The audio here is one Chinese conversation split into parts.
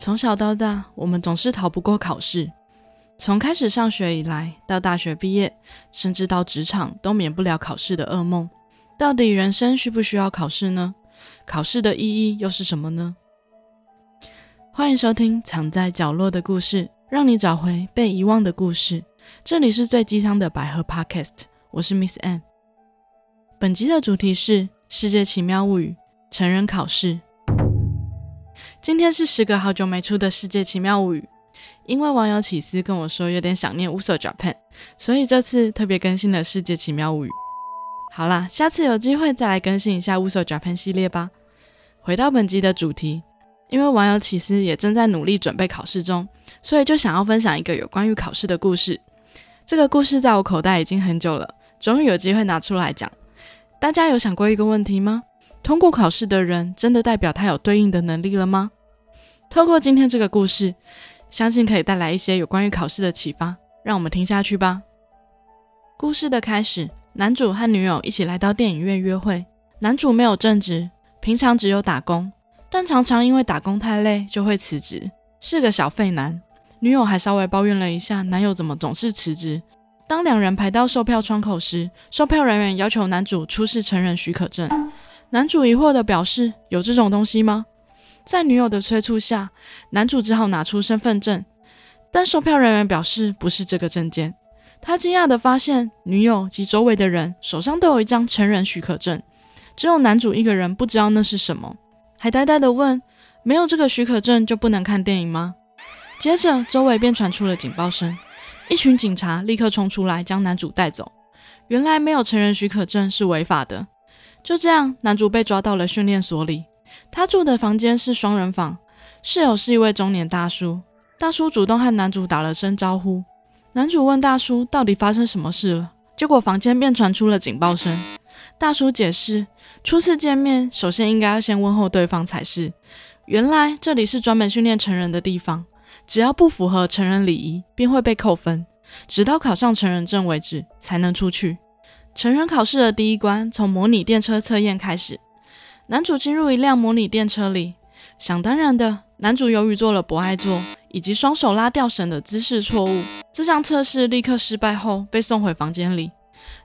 从小到大，我们总是逃不过考试。从开始上学以来，到大学毕业，甚至到职场，都免不了考试的噩梦。到底人生需不需要考试呢？考试的意义又是什么呢？欢迎收听《藏在角落的故事》，让你找回被遗忘的故事。这里是最鸡汤的百合 Podcast，我是 Miss an。本集的主题是《世界奇妙物语》成人考试。今天是时隔好久没出的《世界奇妙物语》，因为网友起司跟我说有点想念乌索 Japan，所以这次特别更新了《世界奇妙物语》。好啦，下次有机会再来更新一下乌索 Japan 系列吧。回到本集的主题，因为网友起司也正在努力准备考试中，所以就想要分享一个有关于考试的故事。这个故事在我口袋已经很久了，终于有机会拿出来讲。大家有想过一个问题吗？通过考试的人，真的代表他有对应的能力了吗？透过今天这个故事，相信可以带来一些有关于考试的启发。让我们听下去吧。故事的开始，男主和女友一起来到电影院约会。男主没有正职，平常只有打工，但常常因为打工太累就会辞职，是个小废男。女友还稍微抱怨了一下男友怎么总是辞职。当两人排到售票窗口时，售票人员要求男主出示成人许可证。男主疑惑地表示：“有这种东西吗？”在女友的催促下，男主只好拿出身份证，但售票人员表示不是这个证件。他惊讶地发现，女友及周围的人手上都有一张成人许可证，只有男主一个人不知道那是什么，还呆呆地问：“没有这个许可证就不能看电影吗？”接着，周围便传出了警报声，一群警察立刻冲出来将男主带走。原来，没有成人许可证是违法的。就这样，男主被抓到了训练所里。他住的房间是双人房，室友是一位中年大叔。大叔主动和男主打了声招呼。男主问大叔到底发生什么事了，结果房间便传出了警报声。大叔解释，初次见面，首先应该要先问候对方才是。原来这里是专门训练成人的地方，只要不符合成人礼仪，便会被扣分，直到考上成人证为止才能出去。成人考试的第一关从模拟电车测验开始。男主进入一辆模拟电车里，想当然的，男主由于做了不爱做以及双手拉吊绳的姿势错误，这项测试立刻失败后被送回房间里。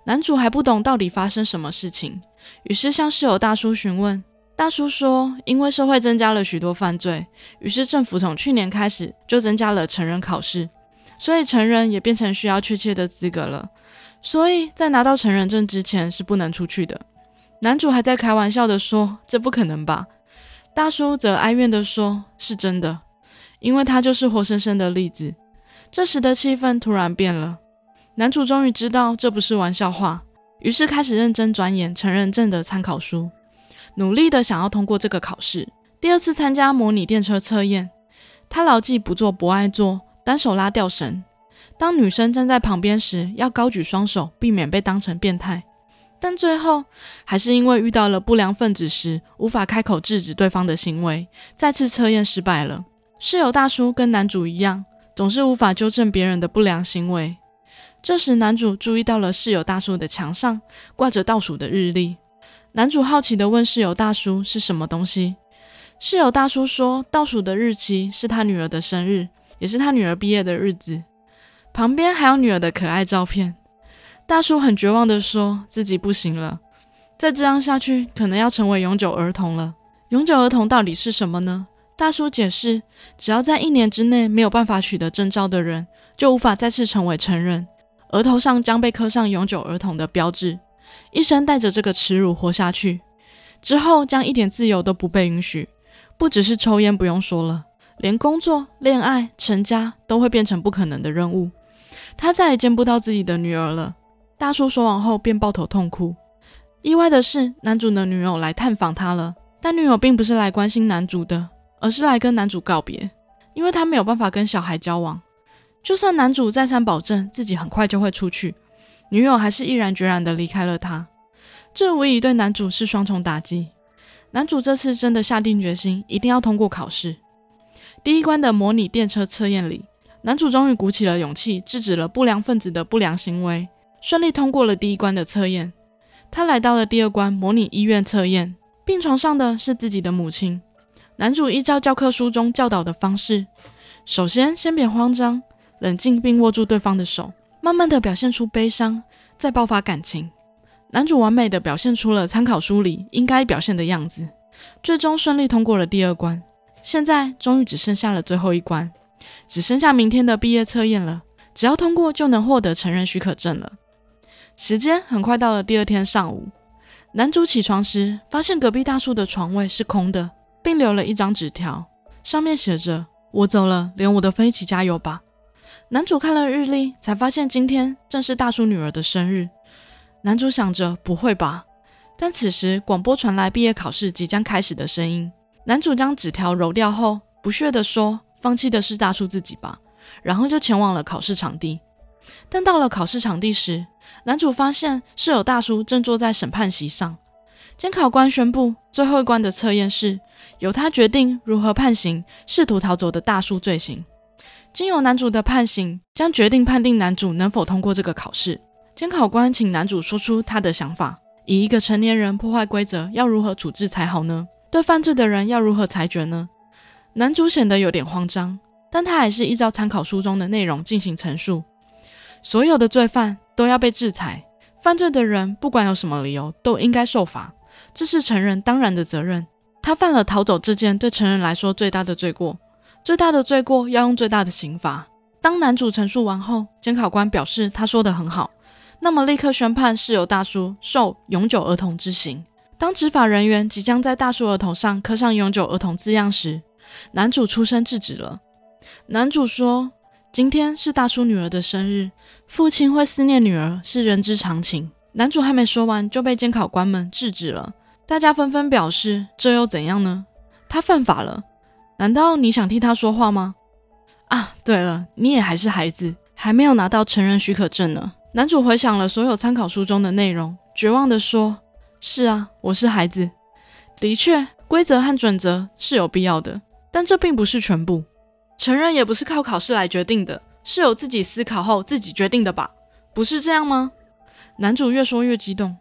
男主还不懂到底发生什么事情，于是向室友大叔询问。大叔说，因为社会增加了许多犯罪，于是政府从去年开始就增加了成人考试，所以成人也变成需要确切的资格了。所以在拿到成人证之前是不能出去的。男主还在开玩笑的说：“这不可能吧？”大叔则哀怨的说：“是真的，因为他就是活生生的例子。”这时的气氛突然变了。男主终于知道这不是玩笑话，于是开始认真钻研成人证的参考书，努力的想要通过这个考试。第二次参加模拟电车测验，他牢记不做不爱做，单手拉吊绳。当女生站在旁边时，要高举双手，避免被当成变态。但最后还是因为遇到了不良分子时，无法开口制止对方的行为，再次测验失败了。室友大叔跟男主一样，总是无法纠正别人的不良行为。这时，男主注意到了室友大叔的墙上挂着倒数的日历。男主好奇地问室友大叔是什么东西。室友大叔说，倒数的日期是他女儿的生日，也是他女儿毕业的日子。旁边还有女儿的可爱照片。大叔很绝望地说：“自己不行了，再这样下去，可能要成为永久儿童了。永久儿童到底是什么呢？”大叔解释：“只要在一年之内没有办法取得证照的人，就无法再次成为成人，额头上将被刻上永久儿童的标志，一生带着这个耻辱活下去。之后将一点自由都不被允许，不只是抽烟不用说了，连工作、恋爱、成家都会变成不可能的任务。他再也见不到自己的女儿了。”大叔说完后便抱头痛哭。意外的是，男主的女友来探访他了，但女友并不是来关心男主的，而是来跟男主告别，因为他没有办法跟小孩交往。就算男主再三保证自己很快就会出去，女友还是毅然决然地离开了他。这无疑对男主是双重打击。男主这次真的下定决心，一定要通过考试。第一关的模拟电车测验里，男主终于鼓起了勇气，制止了不良分子的不良行为。顺利通过了第一关的测验，他来到了第二关模拟医院测验。病床上的是自己的母亲，男主依照教科书中教导的方式，首先先别慌张，冷静并握住对方的手，慢慢的表现出悲伤，再爆发感情。男主完美的表现出了参考书里应该表现的样子，最终顺利通过了第二关。现在终于只剩下了最后一关，只剩下明天的毕业测验了。只要通过，就能获得成人许可证了。时间很快到了第二天上午，男主起床时发现隔壁大叔的床位是空的。并留了一张纸条，上面写着：“我走了，连我的飞一起加油吧。”男主看了日历，才发现今天正是大叔女儿的生日。男主想着：“不会吧？”但此时广播传来毕业考试即将开始的声音。男主将纸条揉掉后，不屑地说：“放弃的是大叔自己吧。”然后就前往了考试场地。但到了考试场地时，男主发现室友大叔正坐在审判席上。监考官宣布，最后一关的测验是由他决定如何判刑试图逃走的大叔罪行。经由男主的判刑，将决定判定男主能否通过这个考试。监考官请男主说出他的想法：以一个成年人破坏规则，要如何处置才好呢？对犯罪的人要如何裁决呢？男主显得有点慌张，但他还是依照参考书中的内容进行陈述：所有的罪犯都要被制裁，犯罪的人不管有什么理由都应该受罚。这是成人当然的责任。他犯了逃走这件对成人来说最大的罪过，最大的罪过要用最大的刑罚。当男主陈述完后，监考官表示他说得很好，那么立刻宣判室友大叔受永久儿童之刑。当执法人员即将在大叔额头上刻上永久儿童字样时，男主出声制止了。男主说：“今天是大叔女儿的生日，父亲会思念女儿是人之常情。”男主还没说完，就被监考官们制止了。大家纷纷表示：“这又怎样呢？他犯法了，难道你想替他说话吗？”啊，对了，你也还是孩子，还没有拿到成人许可证呢。男主回想了所有参考书中的内容，绝望地说：“是啊，我是孩子。的确，规则和准则是有必要的，但这并不是全部。成人也不是靠考试来决定的，是由自己思考后自己决定的吧？不是这样吗？”男主越说越激动，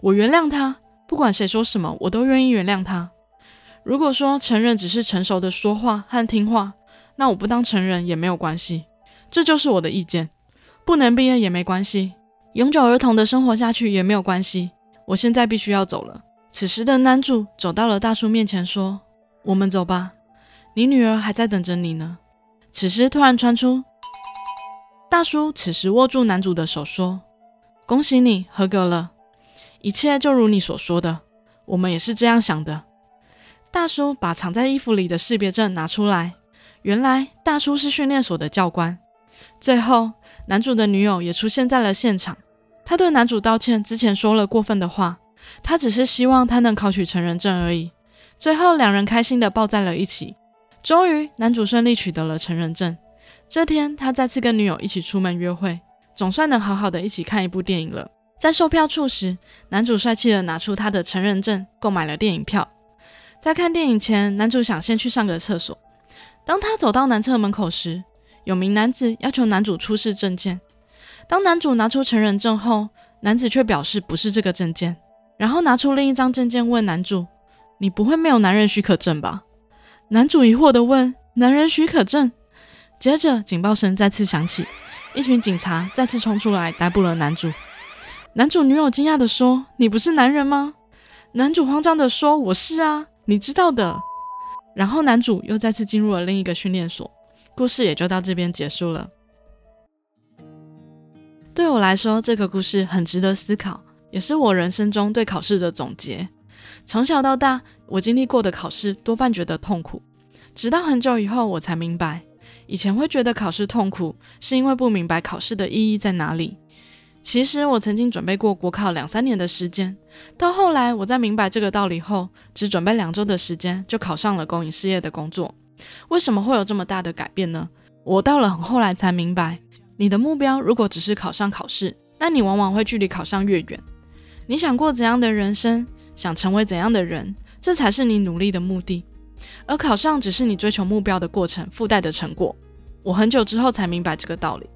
我原谅他，不管谁说什么，我都愿意原谅他。如果说成人只是成熟的说话和听话，那我不当成人也没有关系，这就是我的意见。不能毕业也没关系，永久儿童的生活下去也没有关系。我现在必须要走了。此时的男主走到了大叔面前，说：“我们走吧，你女儿还在等着你呢。”此时突然传出，大叔此时握住男主的手说。恭喜你合格了，一切就如你所说的，我们也是这样想的。大叔把藏在衣服里的识别证拿出来，原来大叔是训练所的教官。最后，男主的女友也出现在了现场，他对男主道歉，之前说了过分的话，他只是希望他能考取成人证而已。最后，两人开心的抱在了一起。终于，男主顺利取得了成人证。这天，他再次跟女友一起出门约会。总算能好好的一起看一部电影了。在售票处时，男主帅气的拿出他的成人证，购买了电影票。在看电影前，男主想先去上个厕所。当他走到男厕门口时，有名男子要求男主出示证件。当男主拿出成人证后，男子却表示不是这个证件，然后拿出另一张证件问男主：“你不会没有男人许可证吧？”男主疑惑的问：“男人许可证？”接着警报声再次响起。一群警察再次冲出来逮捕了男主。男主女友惊讶地说：“你不是男人吗？”男主慌张地说：“我是啊，你知道的。”然后男主又再次进入了另一个训练所。故事也就到这边结束了。对我来说，这个故事很值得思考，也是我人生中对考试的总结。从小到大，我经历过的考试多半觉得痛苦，直到很久以后，我才明白。以前会觉得考试痛苦，是因为不明白考试的意义在哪里。其实我曾经准备过国考两三年的时间，到后来我在明白这个道理后，只准备两周的时间就考上了公营事业的工作。为什么会有这么大的改变呢？我到了很后来才明白，你的目标如果只是考上考试，那你往往会距离考上越远。你想过怎样的人生，想成为怎样的人，这才是你努力的目的。而考上只是你追求目标的过程附带的成果。我很久之后才明白这个道理，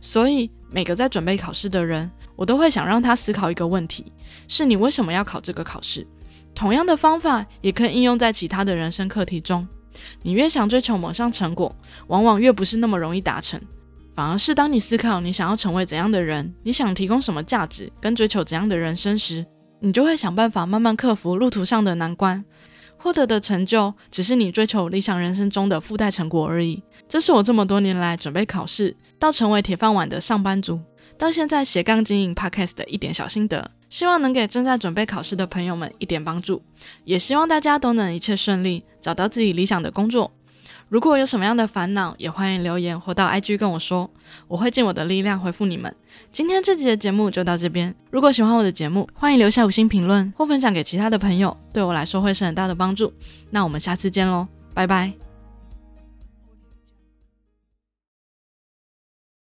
所以每个在准备考试的人，我都会想让他思考一个问题：是你为什么要考这个考试？同样的方法也可以应用在其他的人生课题中。你越想追求某项成果，往往越不是那么容易达成。反而是当你思考你想要成为怎样的人，你想提供什么价值，跟追求怎样的人生时，你就会想办法慢慢克服路途上的难关。获得的成就，只是你追求理想人生中的附带成果而已。这是我这么多年来准备考试到成为铁饭碗的上班族，到现在斜杠经营 Podcast 的一点小心得，希望能给正在准备考试的朋友们一点帮助，也希望大家都能一切顺利，找到自己理想的工作。如果有什么样的烦恼，也欢迎留言或到 IG 跟我说，我会尽我的力量回复你们。今天这集的节目就到这边，如果喜欢我的节目，欢迎留下五星评论或分享给其他的朋友，对我来说会是很大的帮助。那我们下次见喽，拜拜。